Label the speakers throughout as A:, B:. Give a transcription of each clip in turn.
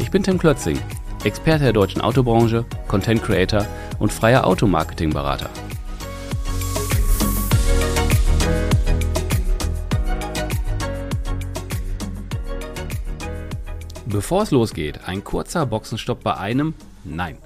A: Ich bin Tim Klötzing, Experte der deutschen Autobranche, Content Creator und freier Automarketing-Berater. Bevor es losgeht, ein kurzer Boxenstopp bei einem, nein,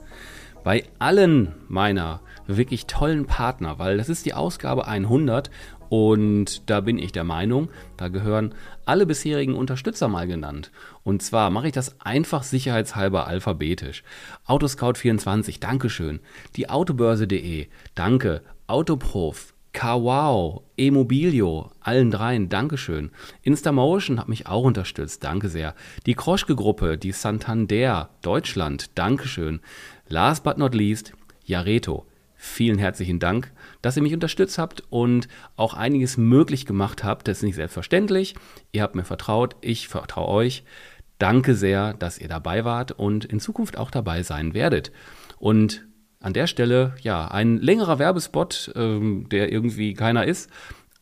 A: bei allen meiner wirklich tollen Partner, weil das ist die Ausgabe 100 und da bin ich der Meinung, da gehören alle bisherigen Unterstützer mal genannt. Und zwar mache ich das einfach sicherheitshalber alphabetisch. Autoscout24, Dankeschön. Die Autobörse.de, danke. Autoprof, Kawau, Emobilio, allen dreien, Dankeschön. Instamotion hat mich auch unterstützt, danke sehr. Die Kroschke-Gruppe, die Santander, Deutschland, Dankeschön. Last but not least, Jareto. Vielen herzlichen Dank, dass ihr mich unterstützt habt und auch einiges möglich gemacht habt. Das ist nicht selbstverständlich. Ihr habt mir vertraut, ich vertraue euch. Danke sehr, dass ihr dabei wart und in Zukunft auch dabei sein werdet. Und an der Stelle, ja, ein längerer Werbespot, ähm, der irgendwie keiner ist.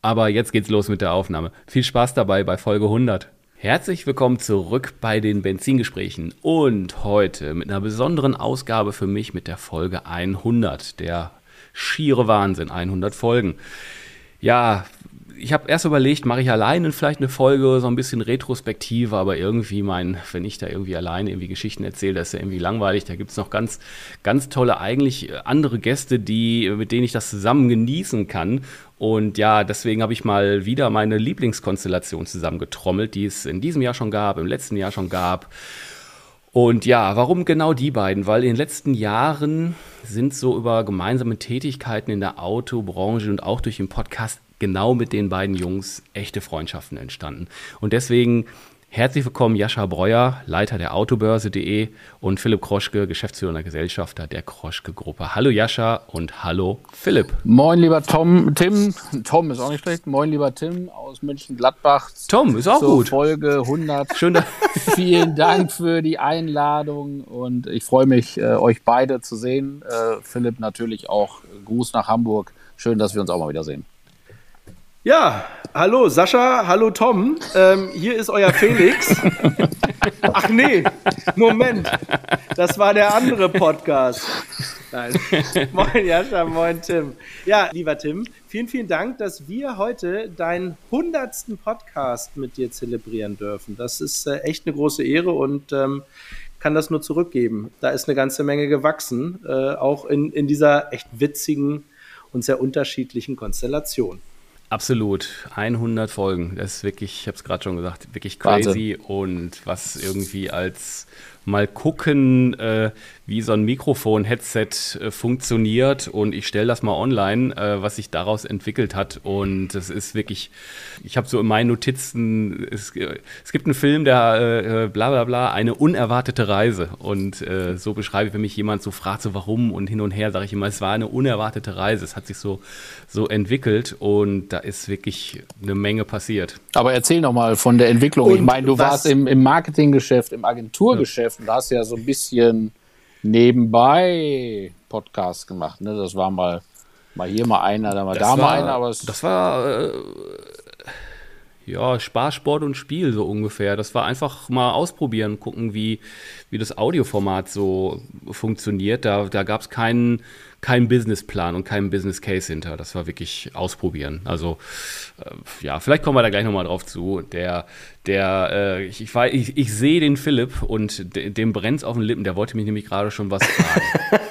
A: Aber jetzt geht's los mit der Aufnahme. Viel Spaß dabei bei Folge 100. Herzlich willkommen zurück bei den Benzingesprächen und heute mit einer besonderen Ausgabe für mich mit der Folge 100. Der schiere Wahnsinn, 100 Folgen. Ja, ich habe erst überlegt, mache ich alleine vielleicht eine Folge, so ein bisschen retrospektive, aber irgendwie mein, wenn ich da irgendwie alleine irgendwie Geschichten erzähle, das ist ja irgendwie langweilig. Da gibt es noch ganz, ganz tolle, eigentlich andere Gäste, die, mit denen ich das zusammen genießen kann. Und ja, deswegen habe ich mal wieder meine Lieblingskonstellation zusammengetrommelt, die es in diesem Jahr schon gab, im letzten Jahr schon gab. Und ja, warum genau die beiden? Weil in den letzten Jahren sind so über gemeinsame Tätigkeiten in der Autobranche und auch durch den Podcast genau mit den beiden Jungs echte Freundschaften entstanden. Und deswegen herzlich willkommen Jascha Breuer, Leiter der Autobörse.de und Philipp Kroschke, Geschäftsführer und Gesellschafter der Kroschke-Gruppe. Hallo Jascha und hallo Philipp.
B: Moin lieber Tom, Tim, Tom ist auch nicht schlecht. Moin lieber Tim aus München-Gladbach.
A: Tom ist auch gut.
B: Folge 100. Schön. Vielen Dank für die Einladung und ich freue mich, äh, euch beide zu sehen. Äh, Philipp natürlich auch Gruß nach Hamburg. Schön, dass wir uns auch mal wieder sehen.
C: Ja, hallo Sascha, hallo Tom. Ähm, hier ist euer Felix. Ach nee, Moment. Das war der andere Podcast. Nein. moin Jascha, moin Tim. Ja, lieber Tim, vielen, vielen Dank, dass wir heute deinen hundertsten Podcast mit dir zelebrieren dürfen. Das ist äh, echt eine große Ehre und ähm, kann das nur zurückgeben. Da ist eine ganze Menge gewachsen, äh, auch in, in dieser echt witzigen und sehr unterschiedlichen Konstellation.
A: Absolut. 100 Folgen. Das ist wirklich, ich habe es gerade schon gesagt, wirklich crazy. Wahnsinn. Und was irgendwie als mal gucken, äh, wie so ein Mikrofon-Headset äh, funktioniert. Und ich stelle das mal online, äh, was sich daraus entwickelt hat. Und es ist wirklich, ich habe so in meinen Notizen, es, es gibt einen Film, der äh, äh, bla bla bla, eine unerwartete Reise. Und äh, so beschreibe ich, wenn mich jemand so fragt, so warum und hin und her, sage ich immer, es war eine unerwartete Reise. Es hat sich so, so entwickelt und da ist wirklich eine Menge passiert.
B: Aber erzähl noch mal von der Entwicklung. Und ich meine, du warst im, im Marketinggeschäft, im Agenturgeschäft. Ja und da hast ja so ein bisschen nebenbei Podcast gemacht. Ne? Das war mal, mal hier mal einer, da mal das da war, mal einer. Aber
A: das war äh, ja Spaß, Sport und Spiel so ungefähr. Das war einfach mal ausprobieren, gucken, wie, wie das Audioformat so funktioniert. Da, da gab es keinen kein Businessplan und kein Business Case hinter. Das war wirklich ausprobieren. Also äh, ja, vielleicht kommen wir da gleich nochmal drauf zu. Der, der, äh, ich, ich, ich, ich sehe den Philipp und de, dem brennt auf den Lippen. Der wollte mich nämlich gerade schon was fragen.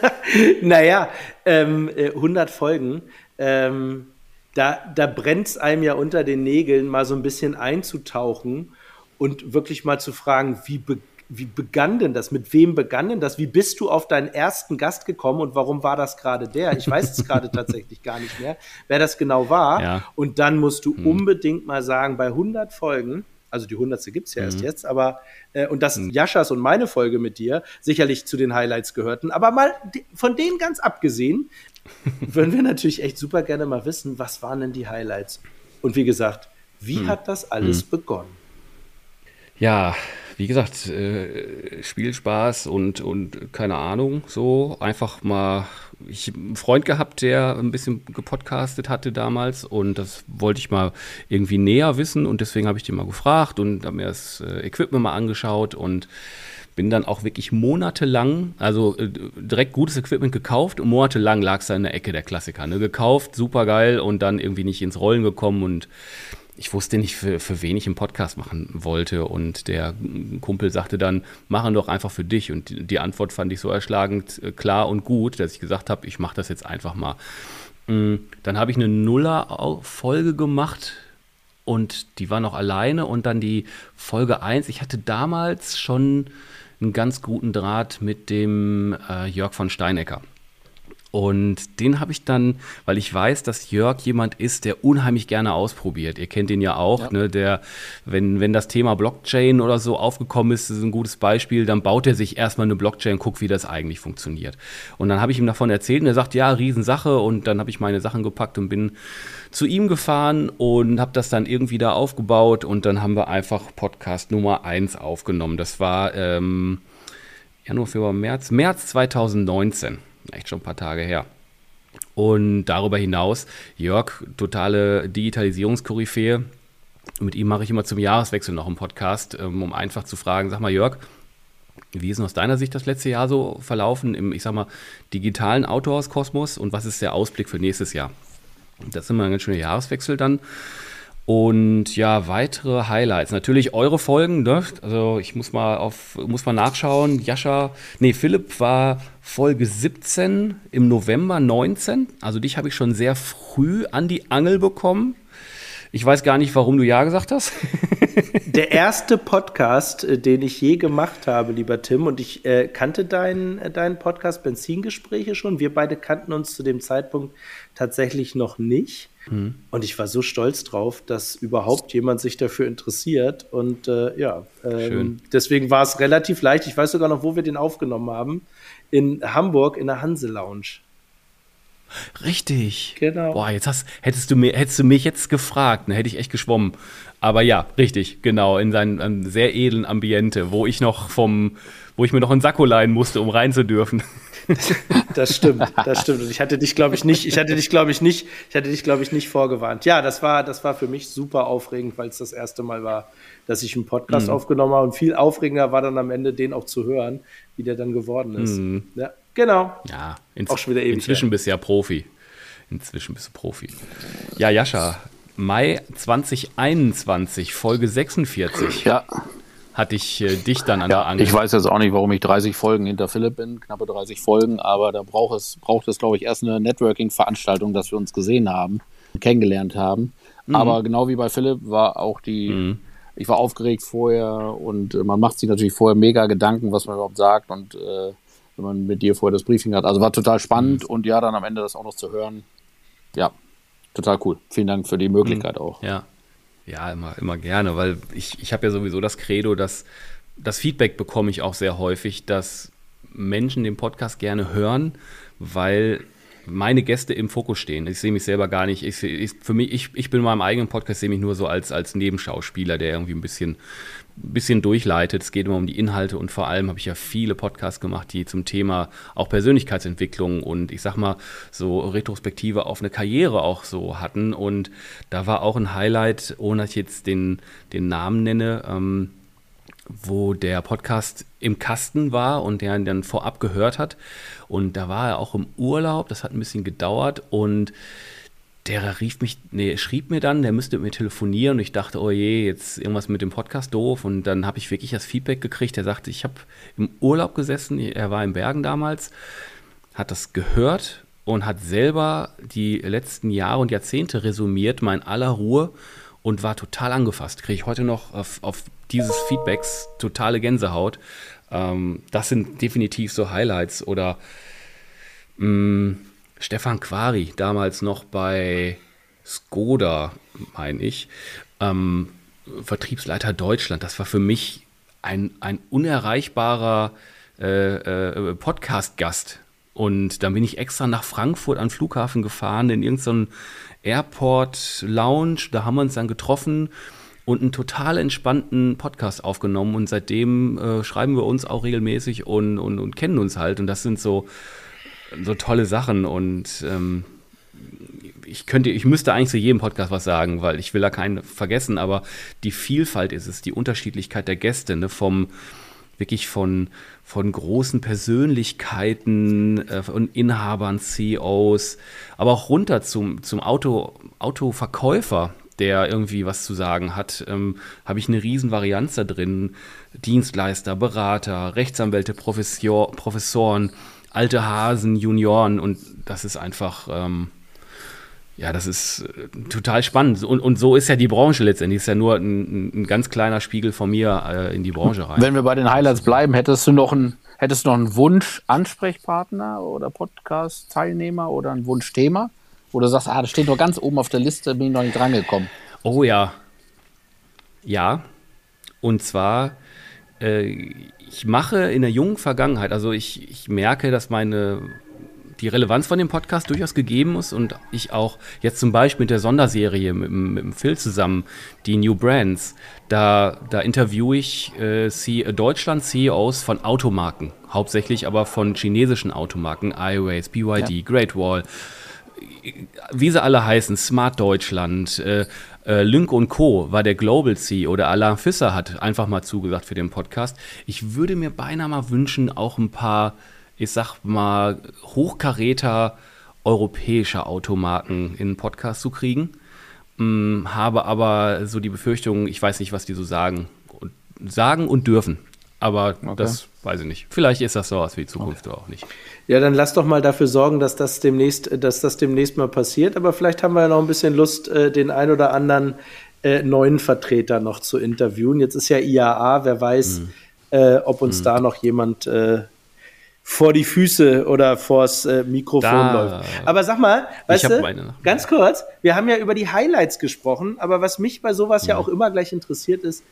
C: naja, ähm, 100 äh, Folgen. Ähm, da, da brennt es einem ja unter den Nägeln, mal so ein bisschen einzutauchen und wirklich mal zu fragen, wie begann wie begann denn das? Mit wem begann denn das? Wie bist du auf deinen ersten Gast gekommen und warum war das gerade der? Ich weiß es gerade tatsächlich gar nicht mehr, wer das genau war. Ja. Und dann musst du hm. unbedingt mal sagen, bei 100 Folgen Also die 100. gibt es ja mhm. erst jetzt, aber äh, und dass mhm. Jaschas und meine Folge mit dir sicherlich zu den Highlights gehörten. Aber mal von denen ganz abgesehen, würden wir natürlich echt super gerne mal wissen, was waren denn die Highlights? Und wie gesagt, wie mhm. hat das alles mhm. begonnen?
A: Ja, wie gesagt, äh, Spielspaß und, und keine Ahnung, so einfach mal. Ich habe einen Freund gehabt, der ein bisschen gepodcastet hatte damals und das wollte ich mal irgendwie näher wissen und deswegen habe ich den mal gefragt und habe mir das äh, Equipment mal angeschaut und bin dann auch wirklich monatelang, also äh, direkt gutes Equipment gekauft und monatelang lag es da in der Ecke der Klassiker. Ne? Gekauft, super geil und dann irgendwie nicht ins Rollen gekommen und ich wusste nicht, für, für wen ich einen Podcast machen wollte. Und der Kumpel sagte dann, machen doch einfach für dich. Und die Antwort fand ich so erschlagend äh, klar und gut, dass ich gesagt habe, ich mache das jetzt einfach mal. Mm, dann habe ich eine Nuller-Folge gemacht und die war noch alleine. Und dann die Folge 1. Ich hatte damals schon einen ganz guten Draht mit dem äh, Jörg von Steinecker. Und den habe ich dann, weil ich weiß, dass Jörg jemand ist, der unheimlich gerne ausprobiert. Ihr kennt ihn ja auch, ja. Ne, der, wenn, wenn das Thema Blockchain oder so aufgekommen ist, ist ein gutes Beispiel, dann baut er sich erstmal eine Blockchain guckt, wie das eigentlich funktioniert. Und dann habe ich ihm davon erzählt und er sagt, ja, Riesensache. Und dann habe ich meine Sachen gepackt und bin zu ihm gefahren und habe das dann irgendwie da aufgebaut und dann haben wir einfach Podcast Nummer 1 aufgenommen. Das war ähm, Januar, Februar, März, März 2019 echt schon ein paar Tage her. Und darüber hinaus, Jörg, totale Digitalisierungskoryphäe. Mit ihm mache ich immer zum Jahreswechsel noch einen Podcast, ähm, um einfach zu fragen, sag mal Jörg, wie ist denn aus deiner Sicht das letzte Jahr so verlaufen im, ich sag mal, digitalen Autohauskosmos und was ist der Ausblick für nächstes Jahr? Das ist immer ein ganz schöner Jahreswechsel dann. Und ja, weitere Highlights. Natürlich eure Folgen, ne? Also ich muss mal auf, muss mal nachschauen. Jascha, nee, Philipp war Folge 17 im November 19. Also dich habe ich schon sehr früh an die Angel bekommen. Ich weiß gar nicht, warum du Ja gesagt hast.
C: Der erste Podcast, äh, den ich je gemacht habe, lieber Tim, und ich äh, kannte deinen, äh, deinen Podcast Benzingespräche schon. Wir beide kannten uns zu dem Zeitpunkt tatsächlich noch nicht. Mhm. Und ich war so stolz drauf, dass überhaupt jemand sich dafür interessiert. Und äh, ja, ähm, deswegen war es relativ leicht. Ich weiß sogar noch, wo wir den aufgenommen haben. In Hamburg in der Hanse Lounge.
A: Richtig. Genau. Boah, jetzt hast, hättest, du mir, hättest du mich jetzt gefragt, dann hätte ich echt geschwommen. Aber ja, richtig, genau, in seinem sehr edlen Ambiente, wo ich noch vom, wo ich mir noch einen Sakko leihen musste, um rein zu dürfen.
C: Das stimmt, das stimmt. Und ich hatte dich, glaube ich, nicht, ich hatte dich, glaube ich, nicht, ich hatte dich, glaube ich, nicht vorgewarnt. Ja, das war, das war für mich super aufregend, weil es das erste Mal war, dass ich einen Podcast mhm. aufgenommen habe. Und viel aufregender war dann am Ende, den auch zu hören, wie der dann geworden ist. Mhm. Ja, genau.
A: Ja, ins, auch schon wieder ewig. Inzwischen bist du ja Profi. Inzwischen bist du Profi. Ja, Jascha, Mai 2021, Folge 46.
B: Ja
A: hatte ich äh, dich dann an
B: ja, der Angel. Ich weiß jetzt auch nicht, warum ich 30 Folgen hinter Philipp bin, knappe 30 Folgen, aber da braucht es, braucht es glaube ich, erst eine Networking-Veranstaltung, dass wir uns gesehen haben, kennengelernt haben. Mhm. Aber genau wie bei Philipp war auch die, mhm. ich war aufgeregt vorher und äh, man macht sich natürlich vorher mega Gedanken, was man überhaupt sagt und äh, wenn man mit dir vorher das Briefing hat. Also war total spannend mhm. und ja, dann am Ende das auch noch zu hören. Ja, total cool. Vielen Dank für die Möglichkeit mhm. auch.
A: Ja. Ja, immer, immer gerne, weil ich, ich habe ja sowieso das Credo, dass das Feedback bekomme ich auch sehr häufig, dass Menschen den Podcast gerne hören, weil meine Gäste im Fokus stehen. Ich sehe mich selber gar nicht. Ich, ich, für mich, ich, ich bin in meinem eigenen Podcast, sehe mich nur so als, als Nebenschauspieler, der irgendwie ein bisschen bisschen durchleitet. Es geht immer um die Inhalte und vor allem habe ich ja viele Podcasts gemacht, die zum Thema auch Persönlichkeitsentwicklung und ich sag mal so Retrospektive auf eine Karriere auch so hatten. Und da war auch ein Highlight, ohne dass ich jetzt den, den Namen nenne, ähm, wo der Podcast im Kasten war und der ihn dann vorab gehört hat. Und da war er auch im Urlaub, das hat ein bisschen gedauert und der rief mich, nee, schrieb mir dann, der müsste mit mir telefonieren und ich dachte, oh je, jetzt irgendwas mit dem Podcast doof und dann habe ich wirklich das Feedback gekriegt. Er sagte, ich habe im Urlaub gesessen, er war in Bergen damals, hat das gehört und hat selber die letzten Jahre und Jahrzehnte resümiert, mal in aller Ruhe und war total angefasst. Kriege ich heute noch auf, auf dieses Feedbacks totale Gänsehaut. Ähm, das sind definitiv so Highlights oder mh, mm, Stefan Quari, damals noch bei Skoda, meine ich, ähm, Vertriebsleiter Deutschland. Das war für mich ein, ein unerreichbarer äh, äh, Podcast-Gast. Und dann bin ich extra nach Frankfurt an den Flughafen gefahren, in irgendeinen Airport-Lounge. Da haben wir uns dann getroffen und einen total entspannten Podcast aufgenommen. Und seitdem äh, schreiben wir uns auch regelmäßig und, und, und kennen uns halt. Und das sind so, so tolle Sachen. Und ähm, ich könnte, ich müsste eigentlich zu jedem Podcast was sagen, weil ich will da keinen vergessen, aber die Vielfalt ist es, die Unterschiedlichkeit der Gäste, ne, vom wirklich von, von großen Persönlichkeiten, äh, Inhabern, CEOs, aber auch runter zum, zum Auto, Autoverkäufer, der irgendwie was zu sagen hat, ähm, habe ich eine riesen Varianz da drin. Dienstleister, Berater, Rechtsanwälte, Professor, Professoren, alte Hasen, Junioren und das ist einfach, ähm, ja, das ist äh, total spannend. Und, und so ist ja die Branche letztendlich. Ist ja nur ein, ein ganz kleiner Spiegel von mir äh, in die Branche rein.
B: Wenn wir bei den Highlights bleiben, hättest du noch einen, hättest du noch einen Wunsch Ansprechpartner oder Podcast-Teilnehmer oder ein Wunschthema? Du sagst, ah, das steht noch ganz oben auf der Liste, bin ich noch nicht drangekommen.
A: Oh ja. Ja. Und zwar, äh, ich mache in der jungen Vergangenheit, also ich, ich merke, dass meine die Relevanz von dem Podcast durchaus gegeben ist und ich auch jetzt zum Beispiel mit der Sonderserie mit, mit dem Phil zusammen, die New Brands, da, da interviewe ich äh, Deutschland-CEOs von Automarken, hauptsächlich aber von chinesischen Automarken, iWays, BYD, ja. Great Wall, wie sie alle heißen, Smart Deutschland, äh, äh, Lynk und Co. war der Global C oder Alain Fisser hat einfach mal zugesagt für den Podcast. Ich würde mir beinahe mal wünschen, auch ein paar ich sag mal, Hochkaräter europäischer Automarken in einen Podcast zu kriegen. Hm, habe aber so die Befürchtung, ich weiß nicht, was die so sagen. Und, sagen und dürfen. Aber okay. das weiß ich nicht. Vielleicht ist das sowas wie Zukunft okay. auch nicht.
C: Ja, dann lass doch mal dafür sorgen, dass das demnächst, dass das demnächst mal passiert. Aber vielleicht haben wir ja noch ein bisschen Lust, äh, den ein oder anderen äh, neuen Vertreter noch zu interviewen. Jetzt ist ja IAA, wer weiß, hm. äh, ob uns hm. da noch jemand äh, vor die Füße oder vors äh, Mikrofon da. läuft. Aber sag mal, weißt du, ganz kurz, wir haben ja über die Highlights gesprochen, aber was mich bei sowas ja, ja auch immer gleich interessiert ist,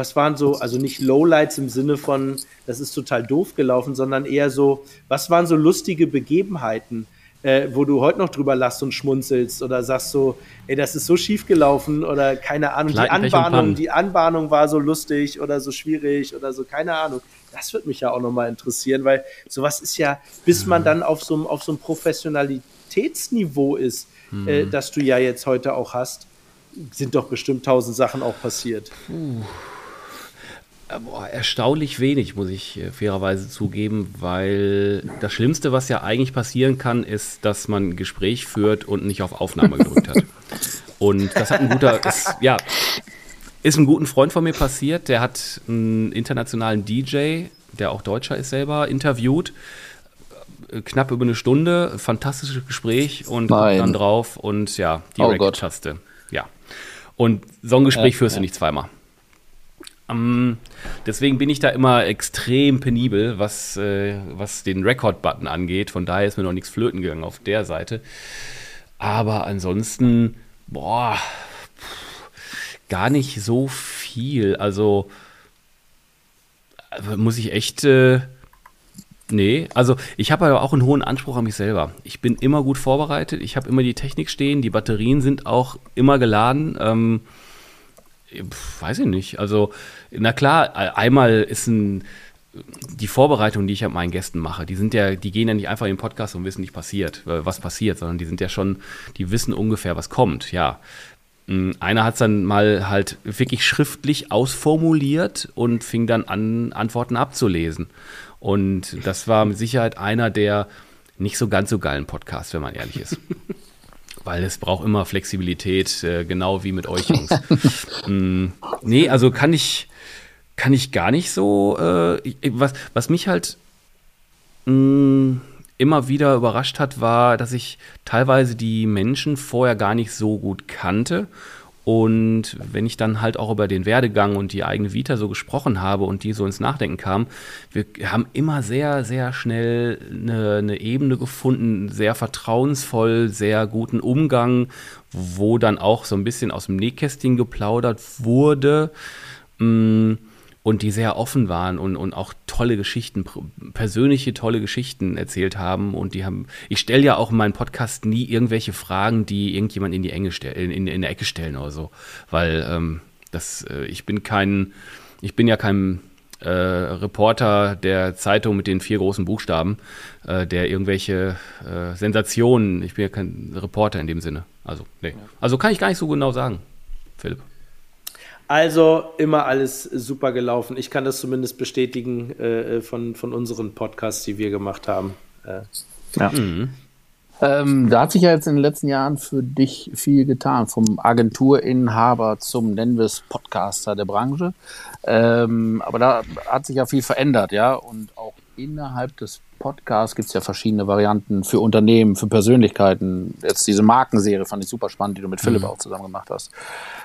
C: was waren so, also nicht Lowlights im Sinne von, das ist total doof gelaufen, sondern eher so, was waren so lustige Begebenheiten, äh, wo du heute noch drüber lachst und schmunzelst oder sagst so, ey, das ist so schief gelaufen oder keine Ahnung, die Anbahnung, die Anbahnung war so lustig oder so schwierig oder so, keine Ahnung. Das würde mich ja auch nochmal interessieren, weil sowas ist ja, bis man dann auf so, auf so einem Professionalitätsniveau ist, mhm. äh, das du ja jetzt heute auch hast, sind doch bestimmt tausend Sachen auch passiert.
A: Uh. Boah, erstaunlich wenig, muss ich äh, fairerweise zugeben, weil das Schlimmste, was ja eigentlich passieren kann, ist, dass man ein Gespräch führt und nicht auf Aufnahme gedrückt hat. Und das hat ein guter, ist, ja, ist ein guter Freund von mir passiert, der hat einen internationalen DJ, der auch Deutscher ist selber, interviewt. Äh, knapp über eine Stunde, fantastisches Gespräch und dann drauf und ja, die oh Record-Taste. Ja. Und so ein Gespräch ja, führst ja. du nicht zweimal. Um, ähm, deswegen bin ich da immer extrem penibel, was, äh, was den Record-Button angeht. Von daher ist mir noch nichts flöten gegangen auf der Seite. Aber ansonsten, boah, gar nicht so viel. Also äh, muss ich echt. Äh, nee, also ich habe aber auch einen hohen Anspruch an mich selber. Ich bin immer gut vorbereitet, ich habe immer die Technik stehen, die Batterien sind auch immer geladen. Ähm, weiß ich nicht. Also, na klar, einmal ist ein die Vorbereitung, die ich an meinen Gästen mache, die sind ja, die gehen ja nicht einfach in den Podcast und wissen nicht passiert, äh, was passiert, sondern die sind ja schon, die wissen ungefähr, was kommt, ja. Mm, einer hat es dann mal halt wirklich schriftlich ausformuliert und fing dann an, Antworten abzulesen. Und das war mit Sicherheit einer der nicht so ganz so geilen Podcasts, wenn man ehrlich ist. Weil es braucht immer Flexibilität, äh, genau wie mit euch Jungs. mm, nee, also kann ich, kann ich gar nicht so. Äh, was, was mich halt mh, mm, immer wieder überrascht hat, war, dass ich teilweise die Menschen vorher gar nicht so gut kannte Und wenn ich dann halt auch über den Werdegang und die eigene Vita so gesprochen habe und die so ins Nachdenken kam, wir haben immer sehr, sehr schnell eine, eine Ebene gefunden, sehr vertrauensvoll, sehr guten Umgang, wo dann auch so ein bisschen aus dem Nähkästchen geplaudert wurde. Mh, mm, und die sehr offen waren und, und auch tolle Geschichten, persönliche tolle Geschichten erzählt haben. Und die haben, ich stelle ja auch in meinem Podcast nie irgendwelche Fragen, die irgendjemand in die Enge stellen, in, in der Ecke stellen oder so. Weil ähm, das, äh, ich bin kein, ich bin ja kein äh, Reporter der Zeitung mit den vier großen Buchstaben, äh, der irgendwelche äh, Sensationen, ich bin ja kein Reporter in dem Sinne. Also, nee. Also kann ich gar nicht so genau sagen, Philipp.
C: Also immer alles super gelaufen. Ich kann das zumindest bestätigen äh, äh, von, von unseren Podcasts, die wir gemacht haben. Äh.
B: Ja. Mhm. Ähm, da hat sich ja jetzt in den letzten Jahren für dich viel getan, vom Agenturinhaber zum, nennen wir es, Podcaster der Branche. Ähm, aber da hat sich ja viel verändert, ja. Und auch innerhalb des Podcasts gibt es ja verschiedene Varianten für Unternehmen, für Persönlichkeiten. Jetzt diese Markenserie fand ich super spannend, die du mit Philipp mhm. auch zusammen gemacht hast.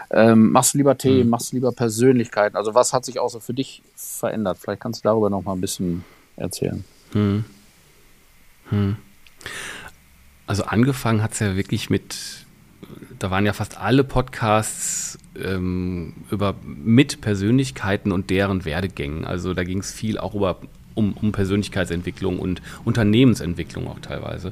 B: Ähm, machst du lieber Themen, mhm. machst du lieber Persönlichkeiten? Also was hat sich auch so für dich verändert? Vielleicht kannst du darüber noch mal ein bisschen erzählen. Mhm.
A: Also angefangen hat es ja wirklich mit, da waren ja fast alle Podcasts ähm, über mit Persönlichkeiten und deren Werdegängen. Also da ging es viel auch über um, um Persönlichkeitsentwicklung und Unternehmensentwicklung auch teilweise.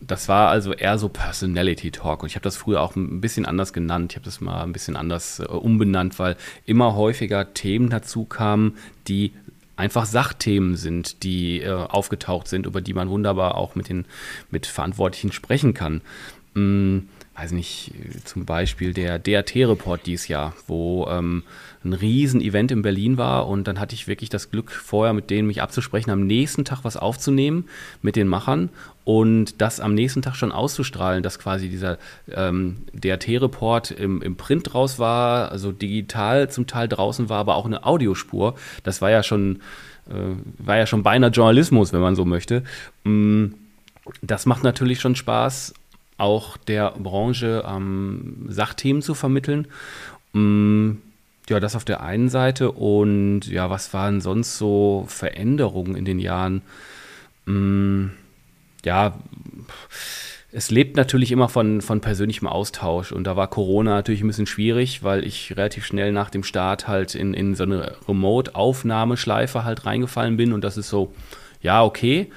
A: Das war also eher so Personality Talk und ich habe das früher auch ein bisschen anders genannt. Ich habe das mal ein bisschen anders äh, umbenannt, weil immer häufiger Themen dazu kamen, die einfach Sachthemen sind, die äh, aufgetaucht sind, über die man wunderbar auch mit den mit Verantwortlichen sprechen kann. Hm, weiß nicht, zum Beispiel der DRT-Report dieses Jahr, wo ähm, ein Riesen-Event in Berlin war und dann hatte ich wirklich das Glück, vorher mit denen mich abzusprechen, am nächsten Tag was aufzunehmen mit den Machern und das am nächsten Tag schon auszustrahlen, dass quasi dieser ähm, DRT-Report im, im Print raus war, also digital zum Teil draußen war, aber auch eine Audiospur. Das war ja schon, äh, war ja schon beinahe Journalismus, wenn man so möchte. Mm, das macht natürlich schon Spaß, auch der Branche ähm, Sachthemen zu vermitteln. Mm, ja, das auf der einen Seite und ja, was waren sonst so Veränderungen in den Jahren? Hm, ja, es lebt natürlich immer von, von persönlichem Austausch und da war Corona natürlich ein bisschen schwierig, weil ich relativ schnell nach dem Start halt in, in so eine Remote-Aufnahmeschleife halt reingefallen bin und das ist so, ja, okay.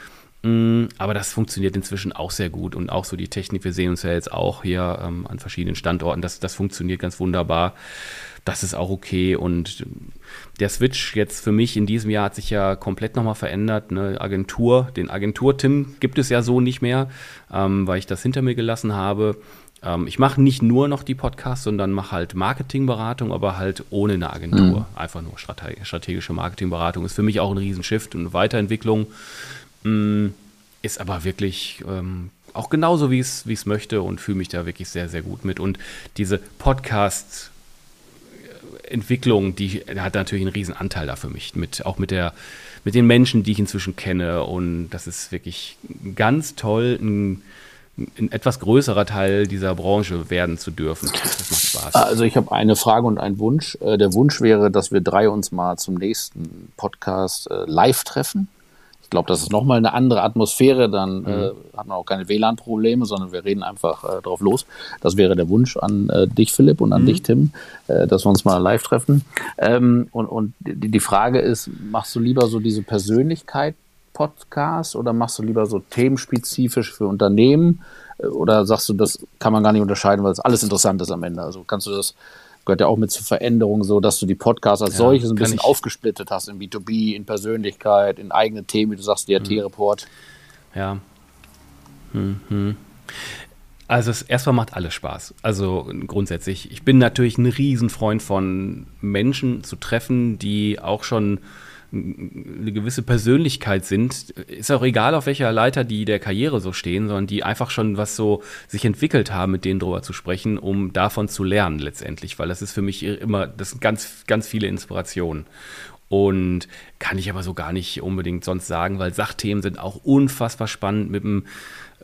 A: Hm, aber das funktioniert inzwischen auch sehr gut und auch so die Technik, wir sehen uns ja jetzt auch hier ähm, an verschiedenen Standorten, das, das funktioniert ganz wunderbar das ist auch okay. Und der Switch jetzt für mich in diesem Jahr hat sich ja komplett nochmal verändert. Eine Agentur, den Agentur-Tim gibt es ja so nicht mehr, ähm, weil ich das hinter mir gelassen habe. Ähm, ich mache nicht nur noch die Podcasts, sondern mache halt Marketingberatung, aber halt ohne eine Agentur. Mhm. Einfach nur strategische Marketingberatung. Ist für mich auch ein Riesenshift und eine Weiterentwicklung. Mhm. Ist aber wirklich ähm, auch genauso, wie es möchte und fühle mich da wirklich sehr, sehr gut mit. Und diese Podcasts, Entwicklung, die hat natürlich einen riesen Anteil da für mich, mit, auch mit, der, mit den Menschen, die ich inzwischen kenne. Und das ist wirklich ganz toll, ein, ein etwas größerer Teil dieser Branche werden zu dürfen. Das
B: macht Spaß. Also ich habe eine Frage und einen Wunsch. Äh, der Wunsch wäre, dass wir drei uns mal zum nächsten Podcast äh, live treffen. Ich glaube, das ist nochmal eine andere Atmosphäre. Dann mhm. äh, hat man auch keine WLAN-Probleme, sondern wir reden einfach äh, drauf los. Das wäre der Wunsch an äh, dich, Philipp, und an mhm. dich, Tim, äh, dass wir uns mal live treffen. Ähm, und und die, die Frage ist, machst du lieber so diese Persönlichkeit Podcast oder machst du lieber so themenspezifisch für Unternehmen? Äh, oder sagst du, das kann man gar nicht unterscheiden, weil es alles interessant ist am Ende? Also kannst du das gehört ja auch mit zur Veränderung so, dass du die Podcasts als ja, solches ein bisschen aufgesplittet hast in B2B, in Persönlichkeit, in eigene Themen, wie du sagst, DRT-Report.
A: Mhm. Ja. Mhm. Also es erstmal macht alles Spaß. Also grundsätzlich. Ich bin natürlich ein Riesenfreund von Menschen zu treffen, die auch schon eine gewisse Persönlichkeit sind, ist auch egal, auf welcher Leiter die der Karriere so stehen, sondern die einfach schon was so sich entwickelt haben, mit denen drüber zu sprechen, um davon zu lernen letztendlich, weil das ist für mich immer, das sind ganz, ganz viele Inspirationen. Und kann ich aber so gar nicht unbedingt sonst sagen, weil Sachthemen sind auch unfassbar spannend mit dem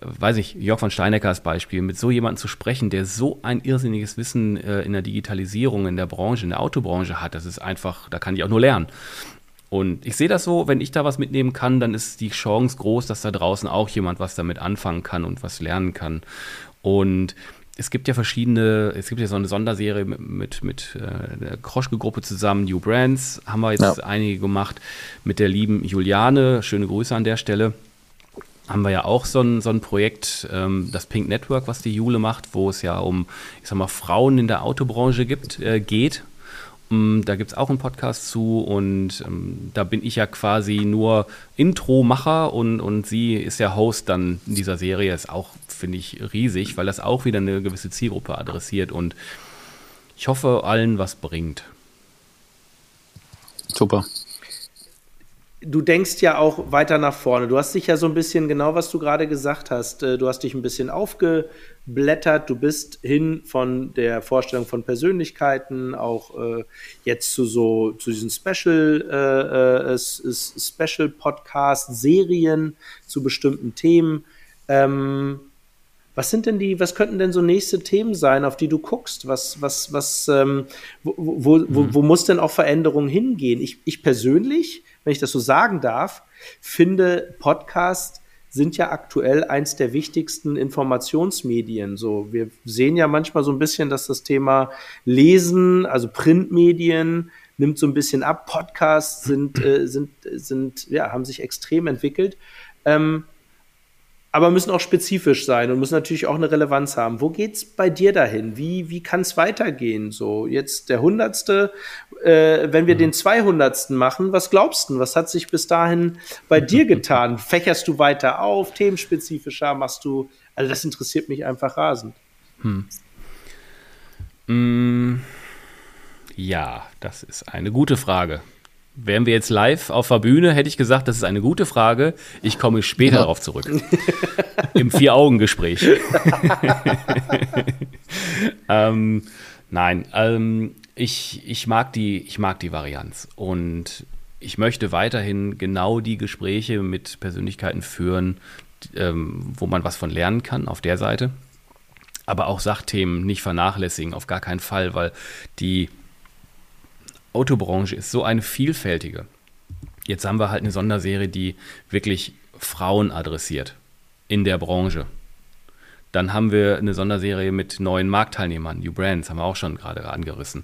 A: weiß ich, Jörg von Steinecker als Beispiel, mit so jemandem zu sprechen, der so ein irrsinniges Wissen äh, in der Digitalisierung, in der Branche, in der Autobranche hat, das ist einfach, da kann ich auch nur lernen. Und ich sehe das so, wenn ich da was mitnehmen kann, dann ist die Chance groß, dass da draußen auch jemand was damit anfangen kann und was lernen kann. Und es gibt ja verschiedene, es gibt ja so eine Sonderserie mit, mit, mit äh, der Kroschke-Gruppe zusammen, New Brands, haben wir jetzt ja. einige gemacht, mit der lieben Juliane, schöne Grüße an der Stelle. Haben wir ja auch so ein, so ein Projekt, ähm, das Pink Network, was die Jule macht, wo es ja um, ich sag mal, Frauen in der Autobranche gibt, äh, geht da gibt es auch einen Podcast zu und ähm, da bin ich ja quasi nur Intro-Macher und, und sie ist ja Host dann in dieser Serie. Ist auch, finde ich, riesig, weil das auch wieder eine gewisse Zielgruppe adressiert und ich hoffe, allen was bringt.
B: Super
C: du denkst ja auch weiter nach vorne. Du hast dich ja so ein bisschen, genau was du gerade gesagt hast, äh, du hast dich ein bisschen aufgeblättert. Du bist hin von der Vorstellung von Persönlichkeiten auch äh, jetzt zu so zu diesen Special äh, äh, Special Podcast Serien zu bestimmten Themen. Ähm, was sind denn die, was könnten denn so nächste Themen sein, auf die du guckst? Was, was, was, ähm, wo, wo, mhm. wo, wo muss denn auch Veränderung hingehen? Ich, ich persönlich wenn ich das so sagen darf, finde Podcast sind ja aktuell eins der wichtigsten Informationsmedien. So, wir sehen ja manchmal so ein bisschen, dass das Thema Lesen, also Printmedien, nimmt so ein bisschen ab. Podcasts sind, äh, sind, sind, ja, haben sich extrem entwickelt. Ähm, aber müssen auch spezifisch sein und müssen natürlich auch eine Relevanz haben. Wo geht's bei dir dahin? Wie, wie kann es weitergehen? So, jetzt der Hundertste, äh, wenn wir mhm. den Zweihundertsten machen, was glaubst du? Was hat sich bis dahin bei dir getan? Fächerst du weiter auf, themenspezifischer, machst du, also das interessiert mich einfach rasend. Hm.
A: Mm, ja, das ist eine gute Frage. Wären wir jetzt live auf der Bühne, hätte ich gesagt, das ist eine gute Frage. Ich komme später ja. darauf zurück. Im Vier-Augen-Gespräch. ähm, nein, ähm, ich, ich, mag die, ich mag die Varianz. Und ich möchte weiterhin genau die Gespräche mit Persönlichkeiten führen, ähm, wo man was von lernen kann auf der Seite. Aber auch Sachthemen nicht vernachlässigen, auf gar keinen Fall, weil die Autobranche ist so eine vielfältige. Jetzt haben wir halt eine Sonderserie, die wirklich Frauen adressiert in der Branche. Dann haben wir eine Sonderserie mit neuen Marktteilnehmern, New Brands, haben wir auch schon gerade angerissen.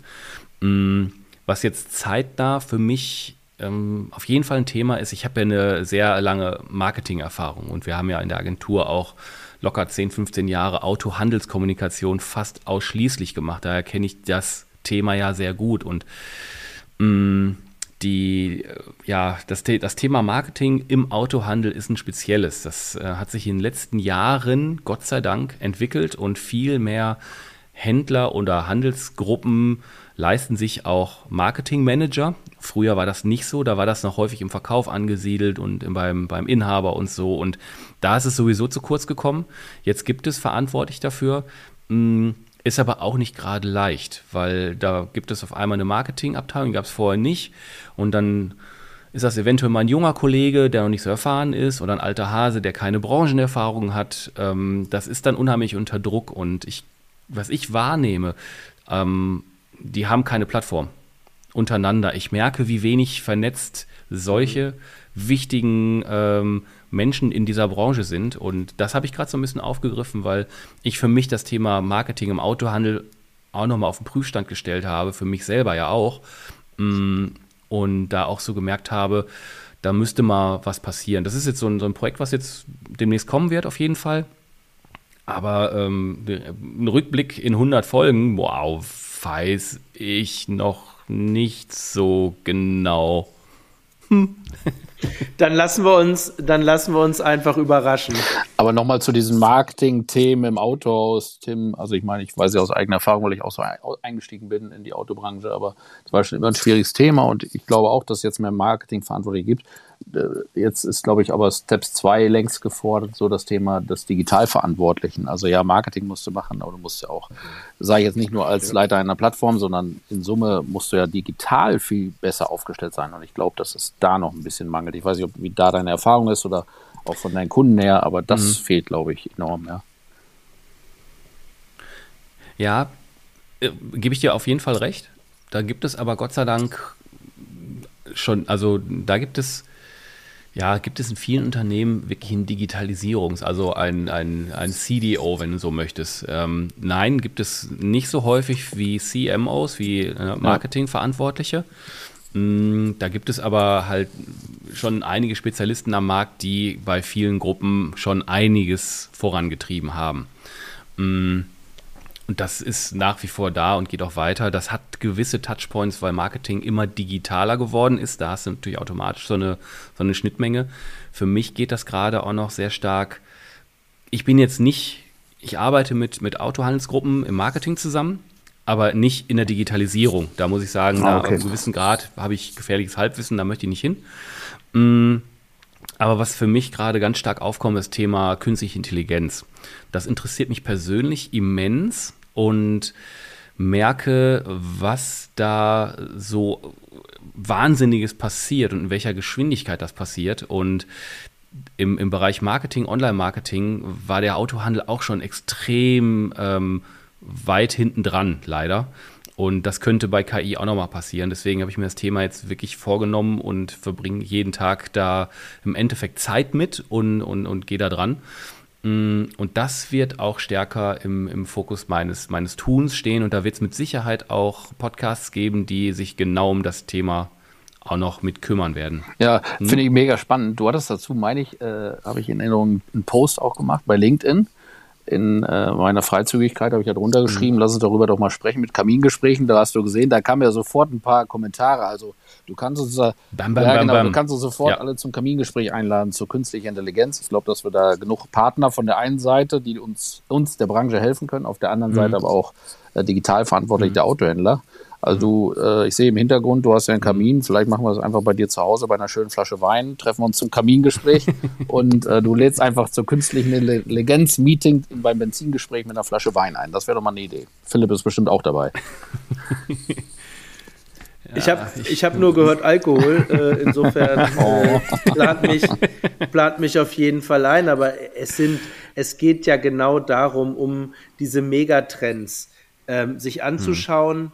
A: Mm, was jetzt zeitnah für mich ähm, auf jeden Fall ein Thema ist, ich habe ja eine sehr lange Marketing-Erfahrung und wir haben ja in der Agentur auch locker 10, 15 Jahre Autohandelskommunikation fast ausschließlich gemacht. Daher kenne ich das Thema ja sehr gut und die, ja, das, das Thema Marketing im Autohandel ist ein spezielles. Das äh, hat sich in den letzten Jahren, Gott sei Dank, entwickelt und viel mehr Händler oder Handelsgruppen leisten sich auch Marketingmanager. Früher war das nicht so, da war das noch häufig im Verkauf angesiedelt und beim, beim Inhaber und so. Und da ist es sowieso zu kurz gekommen. Jetzt gibt es verantwortlich dafür. Mm, ist aber auch nicht gerade leicht, weil da gibt es auf einmal eine Marketingabteilung, gab es vorher nicht. Und dann ist das eventuell mal ein junger Kollege, der noch nicht so erfahren ist, oder ein alter Hase, der keine Branchenerfahrung hat. Ähm, das ist dann unheimlich unter Druck. Und ich, was ich wahrnehme, ähm, die haben keine Plattform untereinander. Ich merke, wie wenig vernetzt solche wichtigen ähm, Menschen in dieser Branche sind. Und das habe ich gerade so ein bisschen aufgegriffen, weil ich für mich das Thema Marketing im Autohandel auch nochmal auf den Prüfstand gestellt habe, für mich selber ja auch. Mm, und da auch so gemerkt habe, da müsste mal was passieren. Das ist jetzt so ein, so ein Projekt, was jetzt demnächst kommen wird, auf jeden Fall. Aber ähm, ein Rückblick in 100 Folgen, wow, weiß ich noch nicht so genau. Hm.
C: Dann lassen wir uns, dann lassen wir uns einfach überraschen.
B: Aber nochmal zu diesen Marketing-Themen im Autohaus, Tim. Also ich meine, ich weiß ja aus eigener Erfahrung, weil ich auch so eingestiegen bin in die Autobranche, aber es war schon immer ein schwieriges Thema und ich glaube auch, dass es jetzt mehr Marketing-Verantwortliche gibt. Äh, jetzt ist, glaube ich, aber Steps 2 längst gefordert, so das Thema des Digitalverantwortlichen. Also ja, Marketing musst du machen, aber du musst ja auch, sage ich jetzt nicht nur als Leiter einer Plattform, sondern in Summe musst du ja digital viel besser aufgestellt sein. Und ich glaube, dass es da noch ein bisschen mangelt. Ich weiß nicht, ob, wie da deine Erfahrung ist oder auch von deinen Kunden her, aber das mhm. fehlt, glaube ich, enorm, ja.
A: Ja, äh, gebe ich dir auf jeden Fall recht. Da gibt es aber Gott sei Dank schon, also da gibt es ja, gibt es in vielen Unternehmen wirklich ein Digitalisierungs-, also ein, ein, ein CDO, wenn du so möchtest. Ähm, nein, gibt es nicht so häufig wie CMOs, wie äh, Marketingverantwortliche. Mm, da gibt es aber halt schon einige Spezialisten am Markt, die bei vielen Gruppen schon einiges vorangetrieben haben. Mm, und das ist nach wie vor da und geht auch weiter. Das hat gewisse Touchpoints, weil Marketing immer digitaler geworden ist. Da hast du natürlich automatisch so eine, so eine Schnittmenge. Für mich geht das gerade auch noch sehr stark. Ich bin jetzt nicht, ich arbeite mit, mit Autohandelsgruppen im Marketing zusammen, aber nicht in der Digitalisierung. Da muss ich sagen, ah, okay. da auf einem gewissen Grad habe ich gefährliches Halbwissen, da möchte ich nicht hin. Mm, aber was für mich gerade ganz stark aufkommt, ist das Thema künstliche Intelligenz. Das interessiert mich persönlich immens und merke, was da so Wahnsinniges passiert und in welcher Geschwindigkeit das passiert. Und im, im Bereich Marketing, Online-Marketing, war der Autohandel auch schon extrem ähm, weit hinten dran, leider. Und das könnte bei KI auch nochmal passieren. Deswegen habe ich mir das Thema jetzt wirklich vorgenommen und verbringe jeden Tag da im Endeffekt Zeit mit und, und, und gehe da dran. Mm, und das wird auch stärker im, im Fokus meines, meines Tuns stehen. Und da wird es mit Sicherheit auch Podcasts geben, die sich genau um das Thema auch noch mit kümmern werden.
B: Ja, hm? finde ich mega spannend. Du hattest dazu, meine ich, äh, habe ich in Erinnerung einen Post auch gemacht bei LinkedIn in äh, meiner Freizügigkeit habe ich ja drunter geschrieben, mhm. lass uns darüber doch mal sprechen mit Kamingesprächen. Da hast du gesehen, da kamen ja sofort ein paar Kommentare. Also du kannst uns, bam, bam, ja, genau, bam, du kannst uns sofort ja. alle zum Kamingespräch einladen zur künstlichen Intelligenz. Ich glaube, dass wir da genug Partner von der einen Seite, die uns, uns der Branche helfen können, auf der anderen mhm. Seite aber auch äh, digital verantwortlich mhm. der Autohändler. Also du, äh, ich sehe im Hintergrund, du hast ja einen Kamin. Vielleicht machen wir das einfach bei dir zu Hause bei einer schönen Flasche Wein. Treffen wir uns zum Kamingespräch und äh, du lädst einfach zur künstlichen Legenz-Meeting beim Benzingespräch mit einer Flasche Wein ein. Das wäre doch mal eine Idee. Philipp ist bestimmt auch dabei.
C: ich habe ich hab nur gehört Alkohol, äh, insofern äh, plant, mich, plant mich auf jeden Fall ein, aber es sind, es geht ja genau darum, um diese Megatrends ähm, sich anzuschauen, hm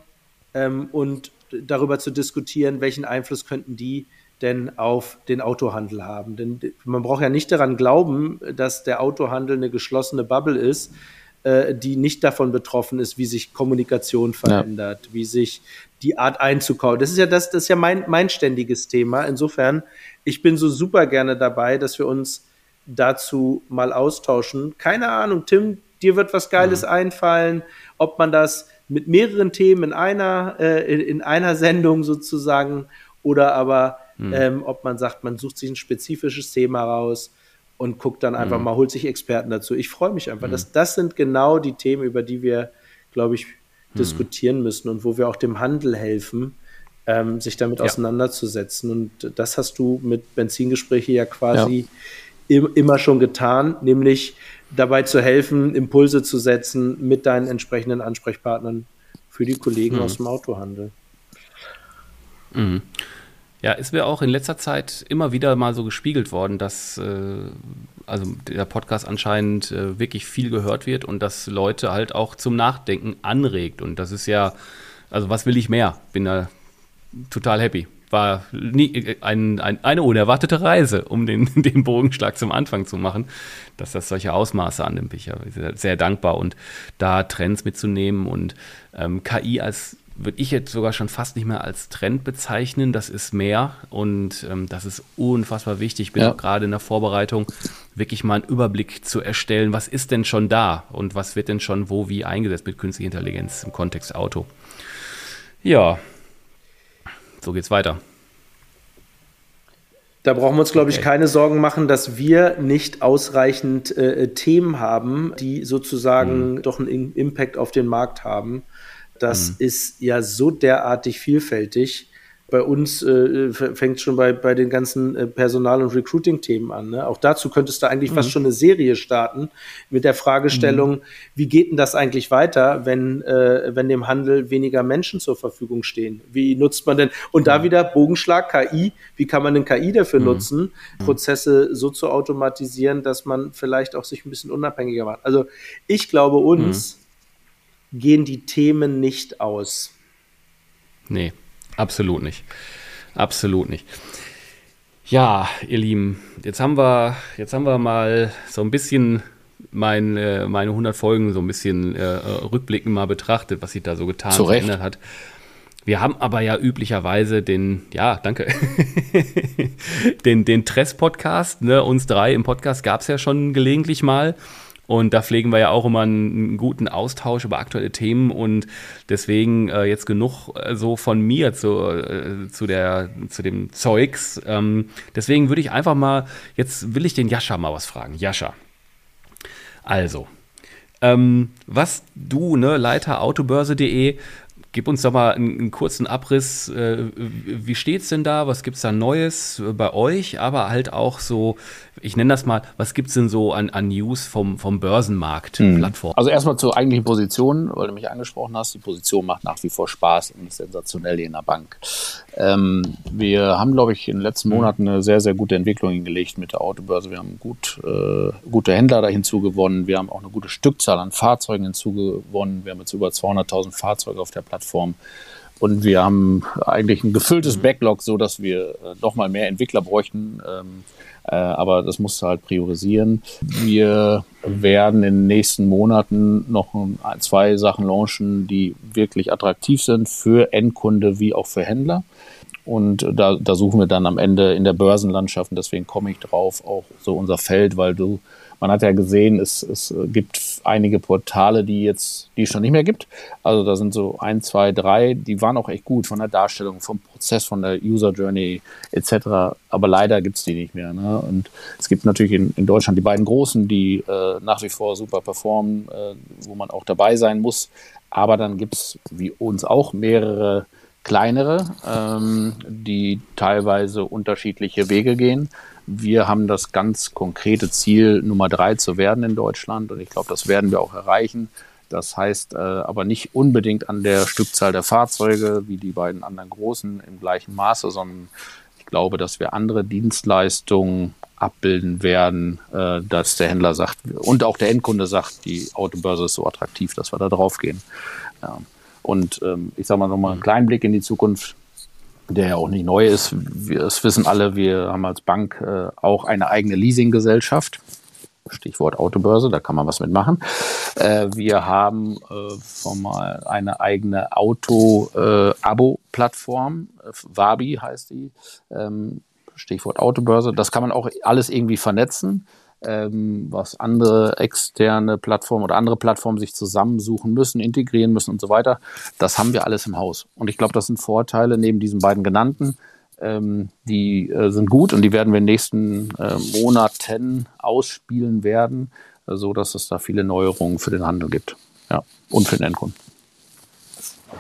C: ähm, und darüber zu diskutieren, welchen Einfluss könnten die denn auf den Autohandel haben. Denn man braucht ja nicht daran glauben, dass der Autohandel eine geschlossene Bubble ist, äh, die nicht davon betroffen ist, wie sich Kommunikation verändert, ja. wie sich die Art einzukaufen. Das ist ja das, das ist ja mein, mein ständiges Thema. Insofern, ich bin so super gerne dabei, dass wir uns dazu mal austauschen. Keine Ahnung, Tim, dir wird was Geiles ja. einfallen, ob man das mit mehreren Themen in einer, äh, in, in, einer Sendung sozusagen oder aber mhm. ähm, ob man sagt, man sucht sich ein spezifisches Thema raus und guckt dann einfach mhm. mal, holt sich Experten dazu. Ich freue mich einfach. Mhm. Das, das sind genau die Themen, über die wir, glaube ich, hm. diskutieren müssen und wo wir auch dem Handel helfen, ähm, sich damit ja. auseinanderzusetzen. Und das hast du mit Benzingespräche ja quasi ja. Im, immer schon getan, nämlich dabei zu helfen, Impulse zu setzen mit deinen entsprechenden Ansprechpartnern für die Kollegen mhm. aus dem Autohandel.
A: Mhm. Ja, ist mir auch in letzter Zeit immer wieder mal so gespiegelt worden, dass äh, also der Podcast anscheinend äh, wirklich viel gehört wird und dass Leute halt auch zum Nachdenken anregt. Und das ist ja, also was will ich mehr? Bin da total happy war nie, ein, ein, eine unerwartete Reise, um den, den Bogenschlag zum Anfang zu machen, dass das solche Ausmaße annimmt. Ich bin sehr, sehr dankbar und da Trends mitzunehmen und ähm, KI als würde ich jetzt sogar schon fast nicht mehr als Trend bezeichnen. Das ist mehr und ähm, das ist unfassbar wichtig. Ich bin ja. auch gerade in der Vorbereitung, wirklich mal einen Überblick zu erstellen, was ist denn schon da und was wird denn schon wo wie eingesetzt mit künstlicher Intelligenz im Kontext Auto. Ja, so geht's weiter.
C: Da brauchen wir uns, glaube ich, keine Sorgen machen, dass wir nicht ausreichend äh, Themen haben, die sozusagen mhm. doch einen Impact auf den Markt haben. Das mhm. ist ja so derartig vielfältig. bei uns äh, fängt schon bei, bei den ganzen äh, Personal- und Recruiting-Themen an. Ne? Auch dazu könntest du eigentlich mhm. fast schon eine Serie starten mit der Fragestellung, mhm. wie geht denn das eigentlich weiter, wenn, äh, wenn dem Handel weniger Menschen zur Verfügung stehen? Wie nutzt man denn? Und mhm. da wieder Bogenschlag, KI, wie kann man denn KI dafür mhm. nutzen, mhm. Prozesse so zu automatisieren, dass man vielleicht auch sich ein bisschen unabhängiger macht? Also ich glaube, uns mhm. Gehen die Themen nicht aus.
A: Nee. Absolut nicht. Absolut nicht. Ja, ihr Lieben, jetzt haben wir, jetzt haben wir mal so ein bisschen mein, äh, meine 100 Folgen so ein bisschen äh, rückblickend mal betrachtet, was sich da so getan und verändert hat. Wir haben aber ja üblicherweise den, ja, danke, den, den Tress-Podcast, ne, uns drei im Podcast gab es ja schon gelegentlich mal. Und da pflegen wir ja auch immer einen guten Austausch über aktuelle Themen und deswegen äh, jetzt genug äh, so von mir zu, äh, zu, der, zu dem Zeugs. Ähm, deswegen würde ich einfach mal, jetzt will ich den Jascha mal was fragen. Jascha. Also, ähm, was du, ne, Leiter autobörse.de, Gib uns doch mal einen, einen kurzen Abriss. Äh, wie es denn da? Was gibt es da Neues bei euch? Aber halt auch so, ich nenne das mal, was gibt es denn so an, an News vom, vom Börsenmarkt,
B: hm. Plattform? Also erstmal zur eigentlichen Position, weil du mich angesprochen hast. Die Position macht nach wie vor Spaß und ist sensationell in der Bank. Ähm, wir haben, glaube ich, in den letzten hm. Monaten eine sehr, sehr gute Entwicklung hingelegt mit der Autobörse. Wir haben gut, äh, gute Händler da hinzugewonnen. Wir haben auch eine gute Stückzahl an Fahrzeugen hinzugewonnen. Wir haben jetzt über 200.000 Fahrzeuge auf der Plattform. Plattform. Und wir haben eigentlich ein gefülltes Backlog, so dass wir äh, noch mal mehr Entwickler bräuchten. Ähm, äh, aber das musst du halt priorisieren. Wir werden in den nächsten Monaten noch ein, zwei Sachen launchen, die wirklich attraktiv sind für Endkunde wie auch für Händler. Und da, da suchen wir dann am Ende in der Börsenlandschaft, und deswegen komme ich drauf, auch so unser Feld, weil du man hat ja gesehen, es, es gibt einige Portale, die jetzt, die es schon nicht mehr gibt. Also da sind so ein, zwei, drei, die waren auch echt gut von der Darstellung, vom Prozess, von der User Journey etc. Aber leider gibt es die nicht mehr. Ne? Und es gibt natürlich in, in Deutschland die beiden großen, die äh, nach wie vor super performen, äh, wo man auch dabei sein muss. Aber dann gibt es wie uns auch mehrere kleinere, ähm, die teilweise unterschiedliche Wege gehen. Wir haben das ganz konkrete Ziel, Nummer drei zu werden in Deutschland. Und ich glaube, das werden wir auch erreichen. Das heißt äh, aber nicht unbedingt an der Stückzahl der Fahrzeuge wie die beiden anderen großen im gleichen Maße, sondern ich glaube, dass wir andere Dienstleistungen abbilden werden, äh, dass der Händler sagt und auch der Endkunde sagt, die Autobörse ist so attraktiv, dass wir da drauf gehen. Ja. Und ähm, ich sage mal nochmal einen kleinen Blick in die Zukunft der ja auch nicht neu ist. Wir, das wissen alle, wir haben als Bank äh, auch eine eigene Leasinggesellschaft. Stichwort Autobörse, da kann man was mitmachen. Äh, wir haben äh, schon mal eine eigene Auto-Abo-Plattform, äh, Wabi heißt die. Ähm, Stichwort Autobörse. Das kann man auch alles irgendwie vernetzen ähm, was andere externe Plattformen oder andere Plattformen sich zusammensuchen müssen, integrieren müssen und so weiter. Das haben wir alles im Haus. Und ich glaube, das sind Vorteile neben diesen beiden genannten. Ähm, die äh, sind gut und die werden wir in den nächsten äh, Monaten ausspielen werden, äh, so es da viele Neuerungen für den Handel gibt. Ja, und für den Endkunden.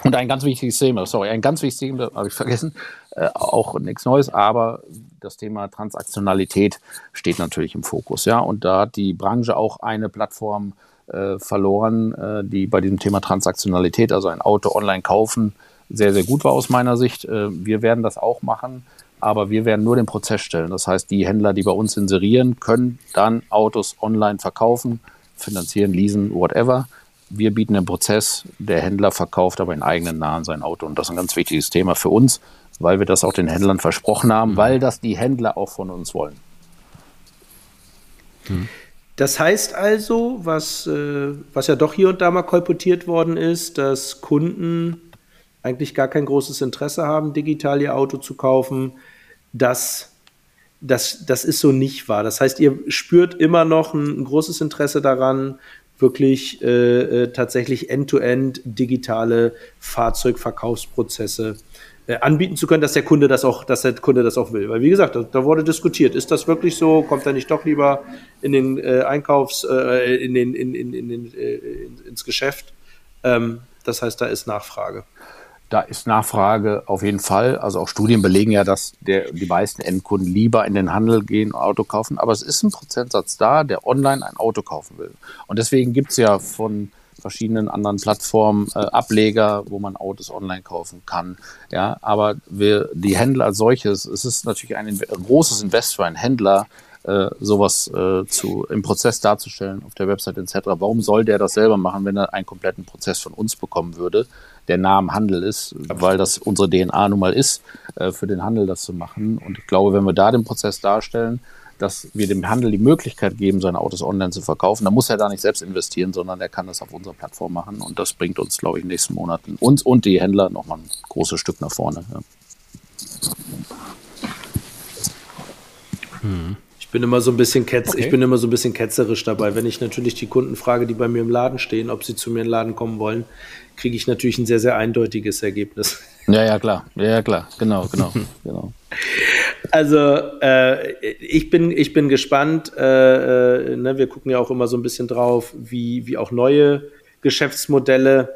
B: Und ein ganz wichtiges Thema, sorry, ein ganz wichtiges Thema, habe ich vergessen, äh, auch nichts Neues, aber das Thema Transaktionalität steht natürlich im Fokus. Ja, und da hat die Branche auch eine Plattform äh, verloren, äh, die bei diesem Thema Transaktionalität, also ein Auto online kaufen, sehr, sehr gut war aus meiner Sicht. Äh, wir werden das auch machen, aber wir werden nur den Prozess stellen. Das heißt, die Händler, die bei uns inserieren, können dann Autos online verkaufen, finanzieren, leasen, whatever wir bieten den Prozess, der Händler verkauft aber in eigenen Namen sein Auto. Und das ist ein ganz wichtiges Thema für uns, weil wir das auch den Händlern versprochen haben, mhm. weil das die Händler auch von uns wollen.
C: Mhm. Das heißt also, was, äh, was ja doch hier und da mal kolportiert worden ist, dass Kunden eigentlich gar kein großes Interesse haben, digital ihr Auto zu kaufen, dass das, das ist so nicht wahr. Das heißt, ihr spürt immer noch ein, ein großes Interesse daran, wirklich äh, äh, tatsächlich end-to-end -end digitale Fahrzeugverkaufsprozesse äh, anbieten zu können, dass der Kunde das auch, dass der Kunde das auch will. Weil wie gesagt, da, da wurde diskutiert, ist das wirklich so? Kommt er nicht doch lieber in den äh, Einkaufs, äh, in den, in, in, in, in, äh, ins Geschäft? Ähm, das heißt, da ist Nachfrage.
B: Da ist Nachfrage auf jeden Fall. Also auch Studien belegen ja, dass der, die meisten Endkunden lieber in den Handel gehen und Auto kaufen. Aber es ist ein Prozentsatz da, der online ein Auto kaufen will. Und deswegen gibt es ja von verschiedenen anderen Plattformen äh, Ableger, wo man Autos online kaufen kann. Ja, aber wir, die Händler als solches, es ist natürlich ein, ein großes Invest für einen Händler, äh, sowas äh, zu, im Prozess darzustellen auf der Website etc. Warum soll der das selber machen, wenn er einen kompletten Prozess von uns bekommen würde, der nah am Handel ist, weil das unsere DNA nun mal ist, äh, für den Handel das zu machen. Und ich glaube, wenn wir da den Prozess darstellen, dass wir dem Handel die Möglichkeit geben, seine Autos online zu verkaufen. Da muss er da nicht selbst investieren, sondern er kann das auf unserer Plattform machen. Und das bringt uns, glaube ich, in den nächsten Monaten uns und die Händler nochmal ein großes Stück nach vorne. Ja.
C: Hm. Ich bin immer so ein bisschen ketz okay. ich bin immer so ein bisschen ketzerisch dabei. Wenn ich natürlich die Kunden frage, die bei mir im Laden stehen, ob sie zu mir in den Laden kommen wollen, kriege ich natürlich ein sehr, sehr eindeutiges Ergebnis.
B: Ja, ja, klar. Ja, ja klar. Genau, genau, genau.
C: Also äh, ich, bin, ich bin gespannt. Äh, äh, ne, wir gucken ja auch immer so ein bisschen drauf, wie, wie auch neue Geschäftsmodelle,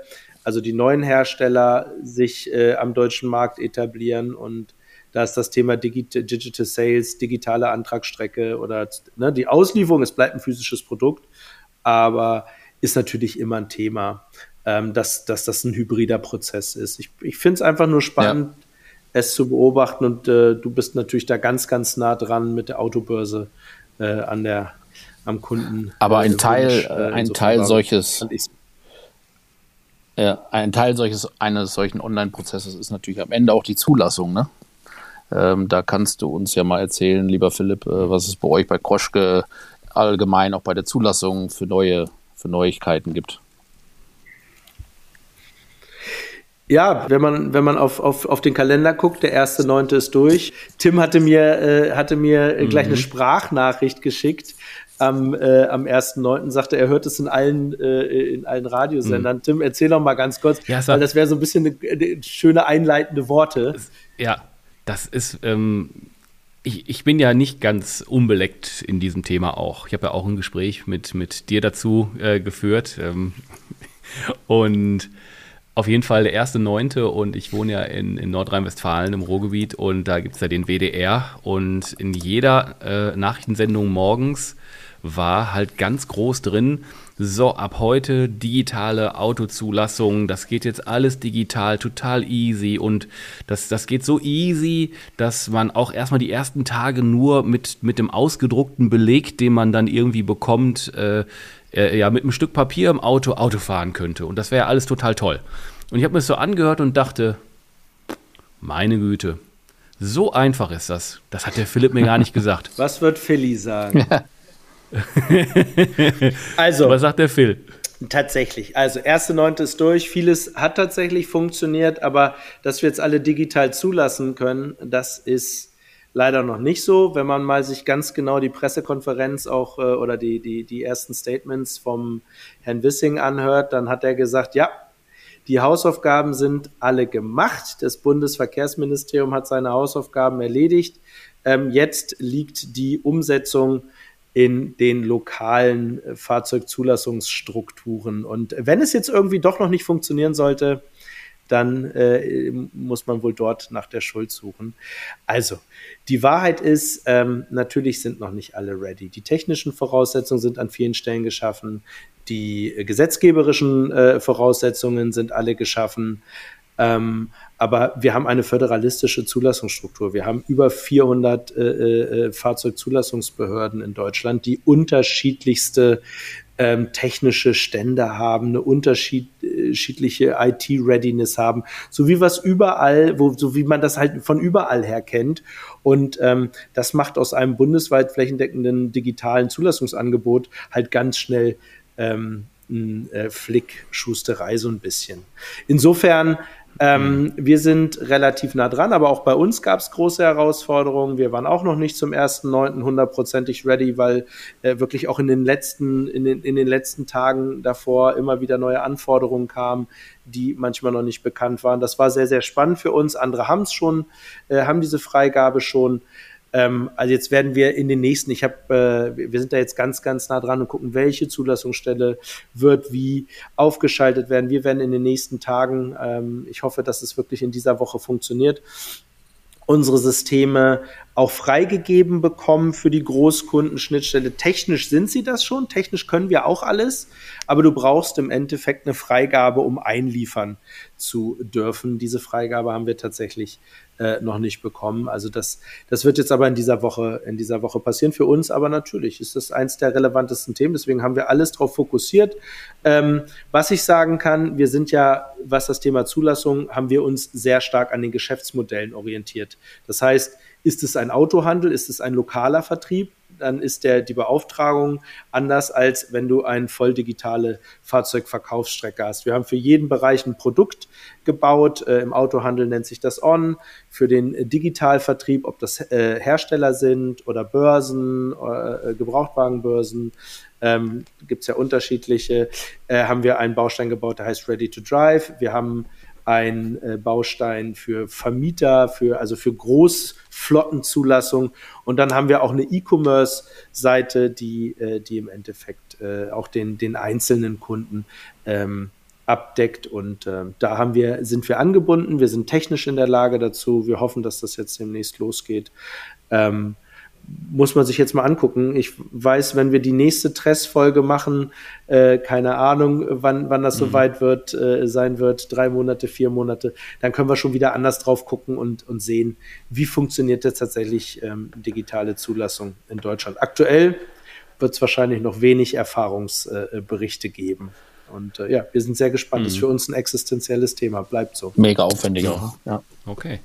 C: also die neuen Hersteller sich äh, am deutschen Markt etablieren. Und da ist das Thema Digit Digital Sales, digitale Antragsstrecke oder ne, die Auslieferung. Es bleibt ein physisches Produkt, aber ist natürlich immer ein Thema, ähm, dass, dass das ein hybrider Prozess ist. Ich, ich finde es einfach nur spannend. Ja es zu beobachten und äh, du bist natürlich da ganz, ganz nah dran mit der Autobörse äh, an der, am Kunden.
B: Aber ein Teil, Wunsch, äh, ein Teil solches, ja, ein Teil solches, eines solchen Online-Prozesses ist natürlich am Ende auch die Zulassung, ne? Ähm, da kannst du uns ja mal erzählen, lieber Philipp, äh, was es bei euch bei Kroschke allgemein auch bei der Zulassung für neue, für Neuigkeiten gibt.
C: Ja, wenn man, wenn man auf, auf, auf den Kalender guckt, der erste Neunte ist durch. Tim hatte mir, äh, hatte mir mhm. gleich eine mhm. Sprachnachricht geschickt. Am, äh, am 1.9. sagte, er hört es in allen, äh, in allen Radiosendern. Mhm. Tim, erzähl doch mal ganz kurz, ja, weil das wäre so ein bisschen eine, eine, schöne einleitende Worte.
A: Ja, das ist, ähm, ich, ich bin ja nicht ganz unbeleckt in diesem Thema auch. Ich habe ja auch ein Gespräch mit, mit dir dazu äh, geführt. Ähm, und auf jeden Fall der erste Neunte und ich wohne ja in, in Nordrhein-Westfalen im Ruhrgebiet und da gibt es ja den WDR und in jeder äh, Nachrichtensendung morgens war halt ganz groß drin, so ab heute digitale Autozulassung, das geht jetzt alles digital, total easy und das, das geht so easy, dass man auch erstmal die ersten Tage nur mit, mit dem ausgedruckten Beleg, den man dann irgendwie bekommt, äh, äh, ja, mit einem Stück Papier im Auto Auto fahren könnte. Und das wäre alles total toll. Und ich habe mir das so angehört und dachte, meine Güte, so einfach ist das. Das hat der Philipp mir gar nicht gesagt.
C: Was wird Philly sagen?
A: also, was sagt der Phil?
C: Tatsächlich. Also, erste Neunte ist durch. Vieles hat tatsächlich funktioniert, aber dass wir jetzt alle digital zulassen können, das ist leider noch nicht so. Wenn man mal sich ganz genau die Pressekonferenz auch äh, oder die, die, die ersten Statements vom Herrn Wissing anhört, dann hat er gesagt, ja, die Hausaufgaben sind alle gemacht. Das Bundesverkehrsministerium hat seine Hausaufgaben erledigt. Ähm, jetzt liegt die Umsetzung in den lokalen äh, Fahrzeugzulassungsstrukturen. Und wenn es jetzt irgendwie doch noch nicht funktionieren sollte, dann äh, muss man wohl dort nach der Schuld suchen. Also, die Wahrheit ist, ähm, natürlich sind noch nicht alle ready. Die technischen Voraussetzungen sind an vielen Stellen geschaffen. Die gesetzgeberischen äh, Voraussetzungen sind alle geschaffen. Ähm, aber wir haben eine föderalistische Zulassungsstruktur. Wir haben über 400 äh, äh, Fahrzeugzulassungsbehörden in Deutschland, die unterschiedlichste ähm, technische Stände haben, eine unterschiedliche IT-Readiness haben, so wie was überall, wo, so wie man das halt von überall her kennt. Und ähm, das macht aus einem bundesweit flächendeckenden digitalen Zulassungsangebot halt ganz schnell ähm, ein äh, Flick-Schusterei so ein bisschen. Insofern ähm, mhm. Wir sind relativ nah dran, aber auch bei uns gab es große Herausforderungen. Wir waren auch noch nicht zum 1.9. hundertprozentig ready, weil äh, wirklich auch in den letzten, in den, in den letzten Tagen davor immer wieder neue Anforderungen kamen, die manchmal noch nicht bekannt waren. Das war sehr, sehr spannend für uns. Andere haben es schon, äh, haben diese Freigabe schon. Ähm, also jetzt werden wir in den nächsten, ich habe, äh, wir sind da jetzt ganz, ganz nah dran und gucken, welche Zulassungsstelle wird wie aufgeschaltet werden. Wir werden in den nächsten Tagen, ähm, ich hoffe, dass es wirklich in dieser Woche funktioniert, unsere Systeme auch freigegeben bekommen für die Großkundenschnittstelle. Technisch sind sie das schon, technisch können wir auch alles, aber du brauchst im Endeffekt eine Freigabe, um einliefern zu dürfen. Diese Freigabe haben wir tatsächlich äh, noch nicht bekommen. Also das, das wird jetzt aber in dieser Woche, in dieser Woche passieren. Für uns aber natürlich ist das eins der relevantesten Themen. Deswegen haben wir alles darauf fokussiert. Ähm, was ich sagen kann, wir sind ja, was das Thema Zulassung, haben wir uns sehr stark an den Geschäftsmodellen orientiert. Das heißt, ist es ein Autohandel? Ist es ein lokaler Vertrieb? dann ist der, die Beauftragung anders, als wenn du eine voll digitale Fahrzeugverkaufsstrecke hast. Wir haben für jeden Bereich ein Produkt gebaut. Äh, Im Autohandel nennt sich das On. Für den äh, Digitalvertrieb, ob das äh, Hersteller sind oder Börsen, äh, Gebrauchtwagenbörsen, ähm, gibt es ja unterschiedliche, äh, haben wir einen Baustein gebaut, der heißt Ready to Drive. Wir haben ein äh, Baustein für Vermieter, für, also für Großflottenzulassung. Und dann haben wir auch eine E-Commerce-Seite, die, äh, die im Endeffekt äh, auch den, den einzelnen Kunden ähm, abdeckt. Und äh, da haben wir, sind wir angebunden. Wir sind technisch in der Lage dazu. Wir hoffen, dass das jetzt demnächst losgeht. Ähm, muss man sich jetzt mal angucken. Ich weiß, wenn wir die nächste Tress-Folge machen, äh, keine Ahnung, wann, wann das mhm. soweit wird, äh, sein wird, drei Monate, vier Monate, dann können wir schon wieder anders drauf gucken und, und sehen, wie funktioniert jetzt tatsächlich ähm, digitale Zulassung in Deutschland. Aktuell wird es wahrscheinlich noch wenig Erfahrungsberichte äh, geben. Und äh, ja, wir sind sehr gespannt. Mhm. Das ist für uns ein existenzielles Thema. Bleibt so.
B: Mega aufwendig auch.
A: Ja. Okay.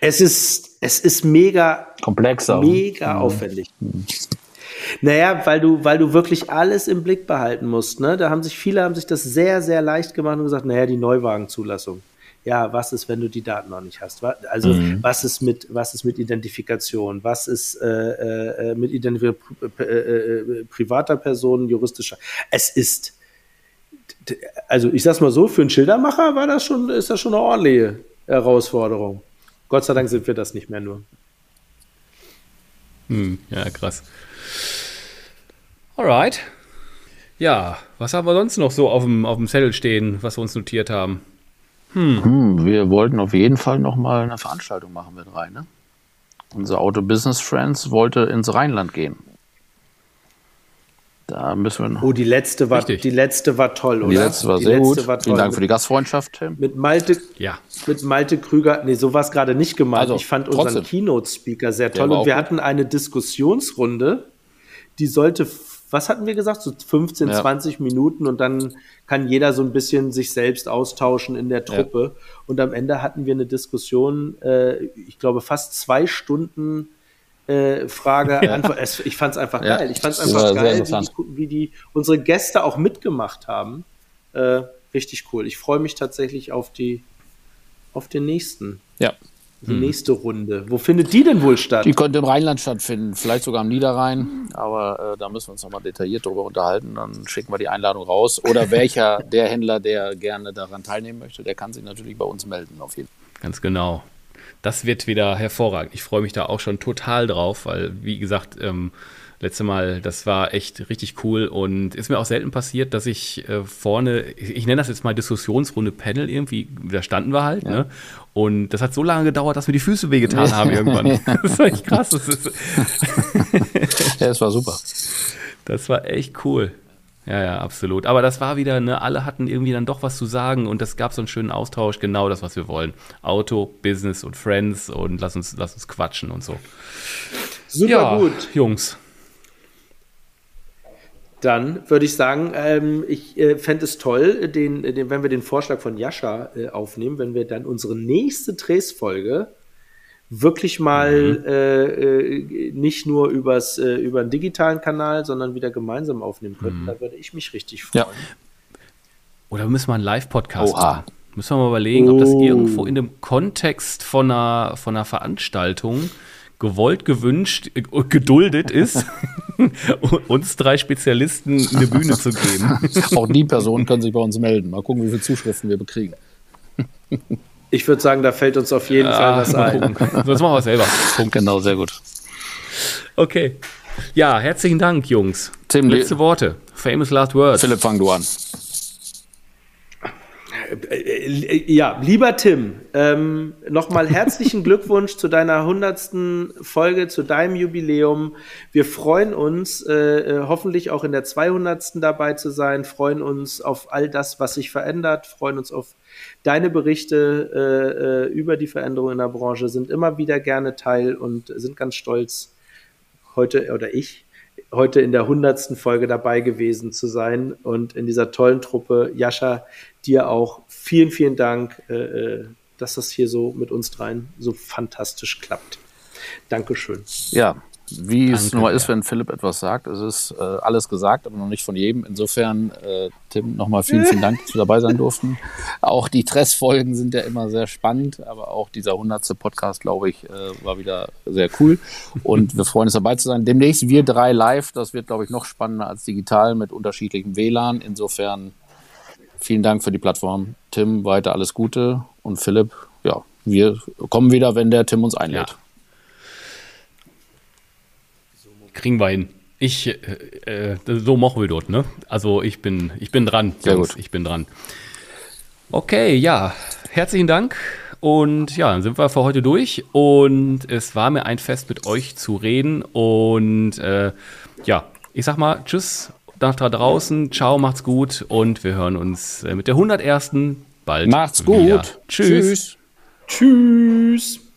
C: Es ist, es ist mega
B: komplexer,
C: mega mhm. aufwendig. Mhm. Naja, weil du, weil du wirklich alles im Blick behalten musst. Ne? Da haben sich viele haben sich das sehr, sehr leicht gemacht und gesagt, naja, die Neuwagenzulassung. Ja, was ist, wenn du die Daten noch nicht hast? Also mhm. was ist mit, was ist mit Identifikation? Was ist äh, äh, mit Identifikation äh, äh, privater Personen, juristischer? Es ist, also ich sag's mal so, für einen Schildermacher war das schon, ist das schon eine ordentliche Herausforderung. Gott sei Dank sind wir das nicht mehr nur.
A: Hm, ja, krass. Alright. Ja, was haben wir sonst noch so auf dem, auf dem Zettel stehen, was wir uns notiert haben?
B: Hm. Hm, wir wollten auf jeden Fall noch mal eine Veranstaltung machen mit rein. Ne? Unser Auto Business Friends wollte ins Rheinland gehen. Da müssen wir noch.
C: Oh, die letzte war, die letzte war toll, oder?
B: Die letzte war die sehr letzte gut. War Vielen Dank für die Gastfreundschaft,
C: Tim. Mit Malte, ja. mit Malte Krüger. Nee, so war es gerade nicht gemeint. Also, ich fand unseren Keynote-Speaker sehr toll. Und wir gut. hatten eine Diskussionsrunde, die sollte, was hatten wir gesagt? So 15, ja. 20 Minuten und dann kann jeder so ein bisschen sich selbst austauschen in der Truppe. Ja. Und am Ende hatten wir eine Diskussion, äh, ich glaube, fast zwei Stunden äh, Frage, ja. Antwort. Es, ich fand es einfach ja. geil. Ich fand es einfach geil, wie die, wie die, unsere Gäste auch mitgemacht haben. Äh, richtig cool. Ich freue mich tatsächlich auf die auf den nächsten.
B: Ja.
C: Die hm. nächste Runde. Wo findet die denn wohl statt?
B: Die könnte im Rheinland stattfinden, vielleicht sogar am Niederrhein, aber äh, da müssen wir uns nochmal detailliert drüber unterhalten. Dann schicken wir die Einladung raus. Oder welcher der Händler, der gerne daran teilnehmen möchte, der kann sich natürlich bei uns melden, auf jeden
A: Fall. Ganz genau das wird wieder hervorragend. Ich freue mich da auch schon total drauf, weil, wie gesagt, ähm, letzte Mal, das war echt richtig cool und ist mir auch selten passiert, dass ich äh, vorne, ich, ich, nenne das jetzt mal Diskussionsrunde Panel irgendwie, da standen wir halt, ja. ne? Und das hat so lange gedauert, dass mir die Füße wehgetan haben irgendwann. das war echt krass. Das
B: ja, das war super.
A: Das war echt cool. Ja, ja, absolut. Aber das war wieder, ne, alle hatten irgendwie dann doch was zu sagen und das gab so einen schönen Austausch, genau das, was wir wollen. Auto, Business und Friends und lass uns, lass uns quatschen und so.
C: Super ja, gut.
A: Jungs.
C: Dann würde ich sagen, ähm, ich äh, fände es toll, den, den, wenn wir den Vorschlag von Jascha äh, aufnehmen, wenn wir dann unsere nächste Tres-Folge wirklich mal mhm. äh, äh, nicht nur übers, äh, über einen digitalen Kanal, sondern wieder gemeinsam aufnehmen könnten. Mhm. Da würde ich mich richtig freuen. Ja.
A: Oder müssen wir einen Live-Podcast machen? Müssen wir mal überlegen, oh. ob das oh. irgendwo in dem Kontext von einer, von einer Veranstaltung gewollt, gewünscht, äh, geduldet ist, uns drei Spezialisten eine Bühne zu geben.
B: Auch die Personen können sich bei uns melden. Mal gucken, wie viele Zuschriften wir bekriegen.
C: Ich würde sagen, da fällt uns auf jeden ja, Fall was ein.
A: Sonst machen wir es selber.
B: Punkt. Genau, sehr gut.
A: Okay. Ja, herzlichen Dank, Jungs. Tim, Letzte Worte. Famous last words.
B: Philipp, fang du an.
C: Ja, lieber Tim, ähm, nochmal herzlichen Glückwunsch zu deiner hundertsten Folge, zu deinem Jubiläum. Wir freuen uns, äh, äh hoffentlich auch in der 200. dabei zu sein, freuen uns auf all das, was sich verändert, freuen uns auf deine Berichte äh, äh über die Veränderungen in der Branche, sind immer wieder gerne Teil und sind ganz stolz, heute oder ich heute in der hundertsten Folge dabei gewesen zu sein und in dieser tollen Truppe. Jascha, dir auch vielen, vielen Dank, äh, äh, dass das hier so mit uns dreien so fantastisch klappt. Dankeschön.
B: Ja, wie Danke, es nun mal ist, wenn Philipp etwas sagt. Es ist äh, alles gesagt, aber noch nicht von jedem. Insofern, äh, Tim, nochmal vielen, vielen Dank, dass wir dabei sein durften. Auch die Tress-Folgen sind ja immer sehr spannend, aber auch dieser hundertste Podcast, glaube ich, äh, war wieder sehr cool. Und wir freuen uns dabei zu sein. Demnächst wir drei live. Das wird, glaube ich, noch spannender als digital mit unterschiedlichem WLAN. Insofern vielen Dank für die Plattform. Tim, weiter alles Gute. Und Philipp, ja, wir kommen wieder, wenn der Tim uns einlädt. Ja.
A: Kriegen wir hin. Ich, äh, äh, so machen wir dort, ne? Also ich bin, ich bin dran.
B: Sehr Jungs, gut.
A: Ich bin dran. Okay, ja, herzlichen Dank. Und ja, dann sind wir für heute durch. Und es war mir ein Fest, mit euch zu reden. Und äh, ja, ich sag mal, tschüss nach da draußen. Ciao, macht's gut. Und wir hören uns äh, mit der 101. bald.
B: Macht's wieder. gut.
A: Tschüss.
C: Tschüss. Tschüss.